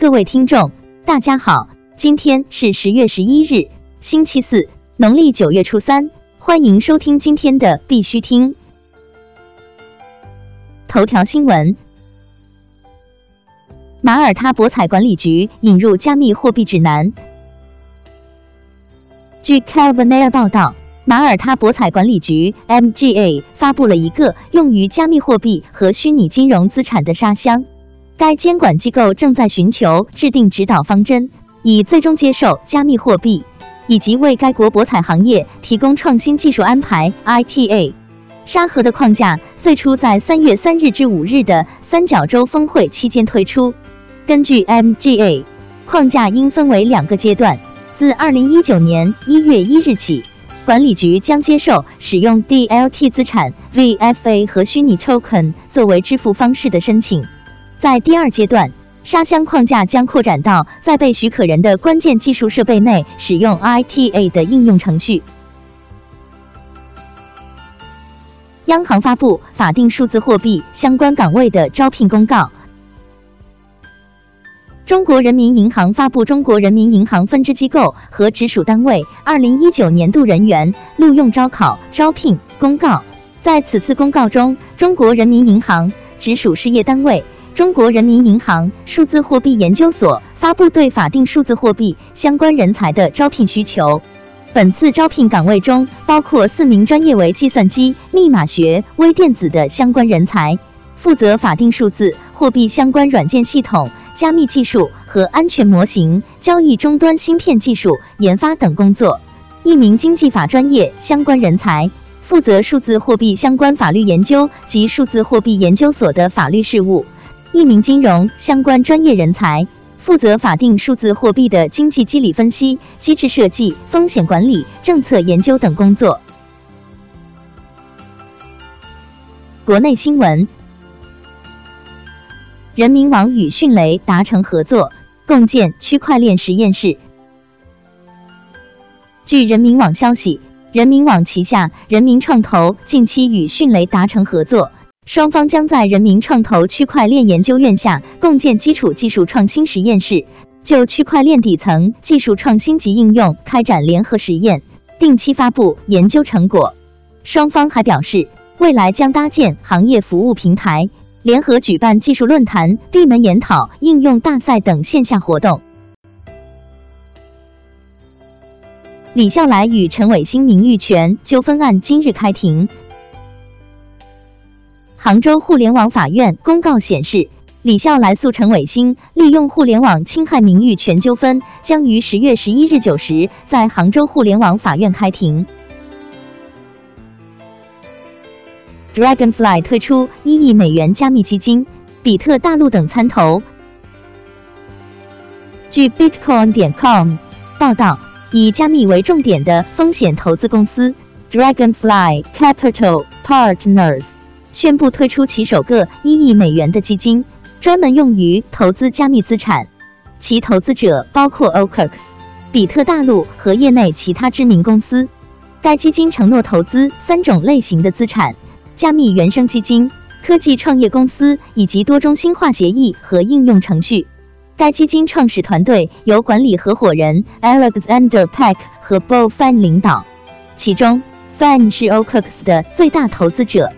各位听众，大家好，今天是十月十一日，星期四，农历九月初三，欢迎收听今天的必须听头条新闻。马耳他博彩管理局引入加密货币指南。据 Calvin Air 报道，马耳他博彩管理局 MGA 发布了一个用于加密货币和虚拟金融资产的沙箱。该监管机构正在寻求制定指导方针，以最终接受加密货币，以及为该国博彩行业提供创新技术安排。ITA 沙盒的框架最初在三月三日至五日的三角洲峰会期间推出。根据 MGA，框架应分为两个阶段。自二零一九年一月一日起，管理局将接受使用 DLT 资产、VFA 和虚拟 token 作为支付方式的申请。在第二阶段，沙箱框架将扩展到在被许可人的关键技术设备内使用 ITA 的应用程序。央行发布法定数字货币相关岗位的招聘公告。中国人民银行发布中国人民银行分支机构和直属单位二零一九年度人员录用招考招聘公告。在此次公告中，中国人民银行直属事业单位中国人民银行数字货币研究所发布对法定数字货币相关人才的招聘需求。本次招聘岗位中包括四名专业为计算机、密码学、微电子的相关人才，负责法定数字货币相关软件系统。加密技术和安全模型、交易终端芯片技术研发等工作；一名经济法专业相关人才，负责数字货币相关法律研究及数字货币研究所的法律事务；一名金融相关专业人才，负责法定数字货币的经济机理分析、机制设计、风险管理、政策研究等工作。国内新闻。人民网与迅雷达成合作，共建区块链实验室。据人民网消息，人民网旗下人民创投近期与迅雷达成合作，双方将在人民创投区块链研究院下共建基础技术创新实验室，就区块链底层技术创新及应用开展联合实验，定期发布研究成果。双方还表示，未来将搭建行业服务平台。联合举办技术论坛、闭门研讨、应用大赛等线下活动。李笑来与陈伟星名誉权纠纷案今日开庭。杭州互联网法院公告显示，李笑来诉陈伟星利用互联网侵害名誉权纠纷，将于十月十一日九时在杭州互联网法院开庭。Dragonfly 推出一亿美元加密基金，比特大陆等参投。据 Bitcoin 点 com 报道，以加密为重点的风险投资公司 Dragonfly Capital Partners 宣布推出其首个一亿美元的基金，专门用于投资加密资产。其投资者包括 OKX、比特大陆和业内其他知名公司。该基金承诺投资三种类型的资产。加密原生基金、科技创业公司以及多中心化协议和应用程序。该基金创始团队由管理合伙人 Alexander Peck 和 Bo Fan 领导，其中 Fan 是 OKX 的最大投资者。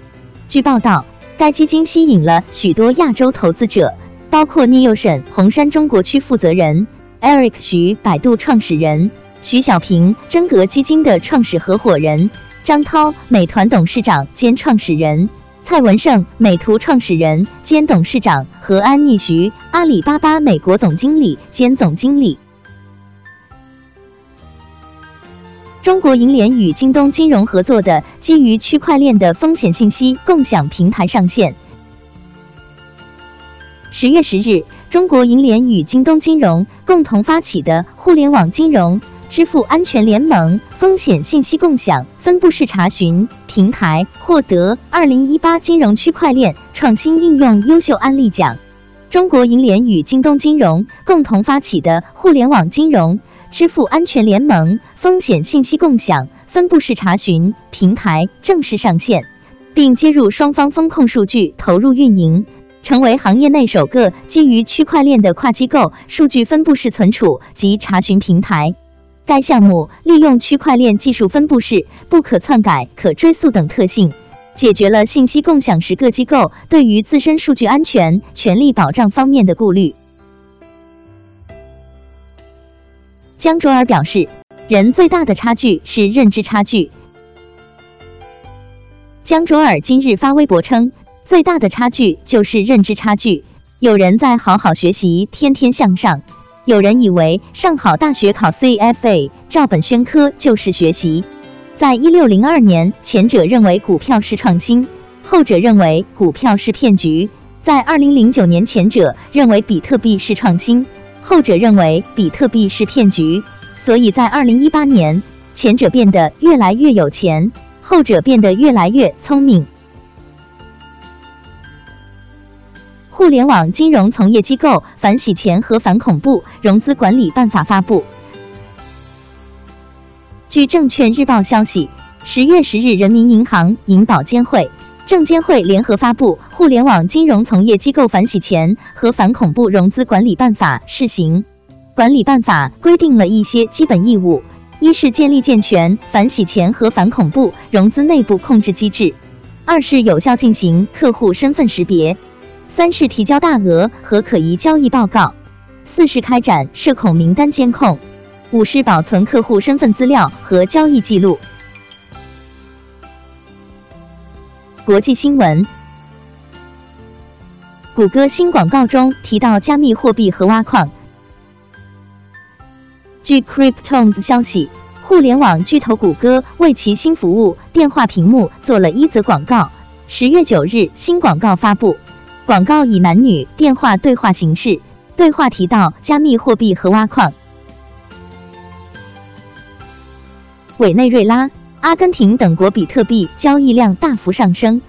据报道，该基金吸引了许多亚洲投资者，包括 Neocean 红杉中国区负责人 Eric 徐、百度创始人徐小平、真格基金的创始合伙人。张涛，美团董事长兼创始人；蔡文胜，美图创始人兼董事长何安妮徐，阿里巴巴美国总经理兼总经理。中国银联与京东金融合作的基于区块链的风险信息共享平台上线。十月十日，中国银联与京东金融共同发起的互联网金融。支付安全联盟风险信息共享分布式查询平台获得二零一八金融区块链创新应用优秀案例奖。中国银联与京东金融共同发起的互联网金融支付安全联盟风险信息共享分布式查询平台正式上线，并接入双方风控数据投入运营。成为行业内首个基于区块链的跨机构数据分布式存储及查询平台。该项目利用区块链技术分布式、不可篡改、可追溯等特性，解决了信息共享时各机构对于自身数据安全、权利保障方面的顾虑。江卓尔表示，人最大的差距是认知差距。江卓尔今日发微博称，最大的差距就是认知差距。有人在好好学习，天天向上。有人以为上好大学考 CFA 照本宣科就是学习。在一六零二年，前者认为股票是创新，后者认为股票是骗局。在二零零九年，前者认为比特币是创新，后者认为比特币是骗局。所以在二零一八年，前者变得越来越有钱，后者变得越来越聪明。互联网金融从业机构反洗钱和反恐怖融资管理办法发布。据证券日报消息，十月十日，人民银行、银保监会、证监会联合发布《互联网金融从业机构反洗钱和反恐怖融资管理办法》试行。管理办法规定了一些基本义务：一是建立健全反洗钱和反恐怖融资内部控制机制；二是有效进行客户身份识别。三是提交大额和可疑交易报告，四是开展涉恐名单监控，五是保存客户身份资料和交易记录。国际新闻：谷歌新广告中提到加密货币和挖矿。据 Cryptones 消息，互联网巨头谷歌为其新服务电话屏幕做了一则广告。十月九日，新广告发布。广告以男女电话对话形式，对话提到加密货币和挖矿。委内瑞拉、阿根廷等国比特币交易量大幅上升。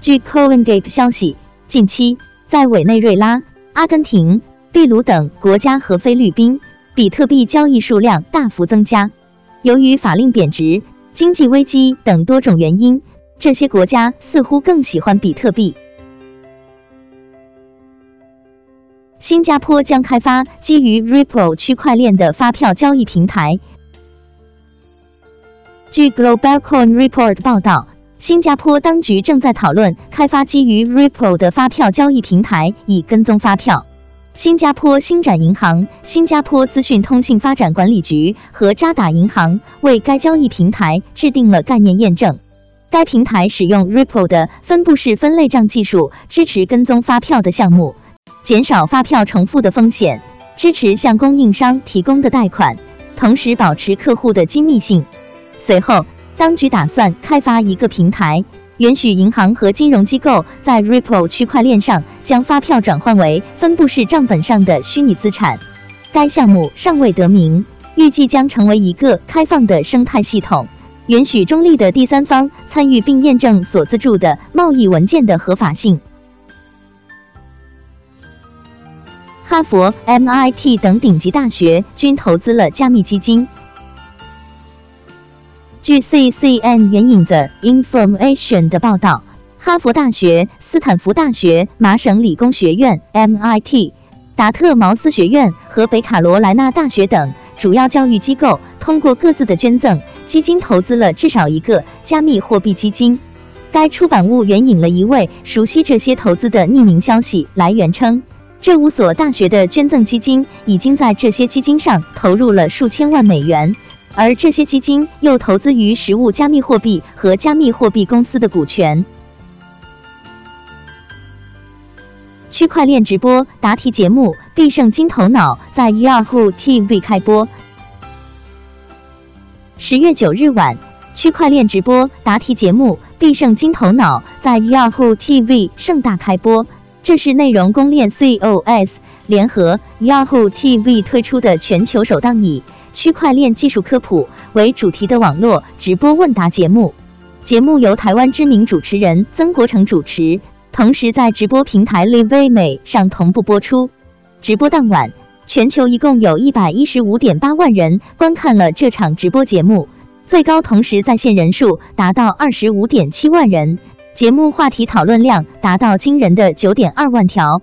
据 CoinGate 消息，近期在委内瑞拉、阿根廷、秘鲁等国家和菲律宾，比特币交易数量大幅增加。由于法令贬值、经济危机等多种原因。这些国家似乎更喜欢比特币。新加坡将开发基于 Ripple 区块链的发票交易平台。据 Global Coin Report 报道，新加坡当局正在讨论开发基于 Ripple 的发票交易平台，以跟踪发票。新加坡星展银行、新加坡资讯通信发展管理局和渣打银行为该交易平台制定了概念验证。该平台使用 Ripple 的分布式分类账技术，支持跟踪发票的项目，减少发票重复的风险，支持向供应商提供的贷款，同时保持客户的机密性。随后，当局打算开发一个平台，允许银行和金融机构在 Ripple 区块链上将发票转换为分布式账本上的虚拟资产。该项目尚未得名，预计将成为一个开放的生态系统。允许中立的第三方参与并验证所资助的贸易文件的合法性。哈佛、MIT 等顶级大学均投资了加密基金。据 CCN 援引 The Information 的报道，哈佛大学、斯坦福大学、麻省理工学院 MIT、达特茅斯学院和北卡罗来纳大学等主要教育机构通过各自的捐赠。基金投资了至少一个加密货币基金。该出版物援引了一位熟悉这些投资的匿名消息来源称，这五所大学的捐赠基金已经在这些基金上投入了数千万美元，而这些基金又投资于实物加密货币和加密货币公司的股权。区块链直播答题节目《必胜金头脑》在 Yahoo TV 开播。十月九日晚，区块链直播答题节目《必胜金头脑》在 Yahoo TV 盛大开播。这是内容公链 COS 联合 Yahoo TV 推出的全球首档以区块链技术科普为主题的网络直播问答节目。节目由台湾知名主持人曾国成主持，同时在直播平台 Live 美上同步播出。直播当晚。全球一共有一百一十五点八万人观看了这场直播节目，最高同时在线人数达到二十五点七万人。节目话题讨论量达到惊人的九点二万条。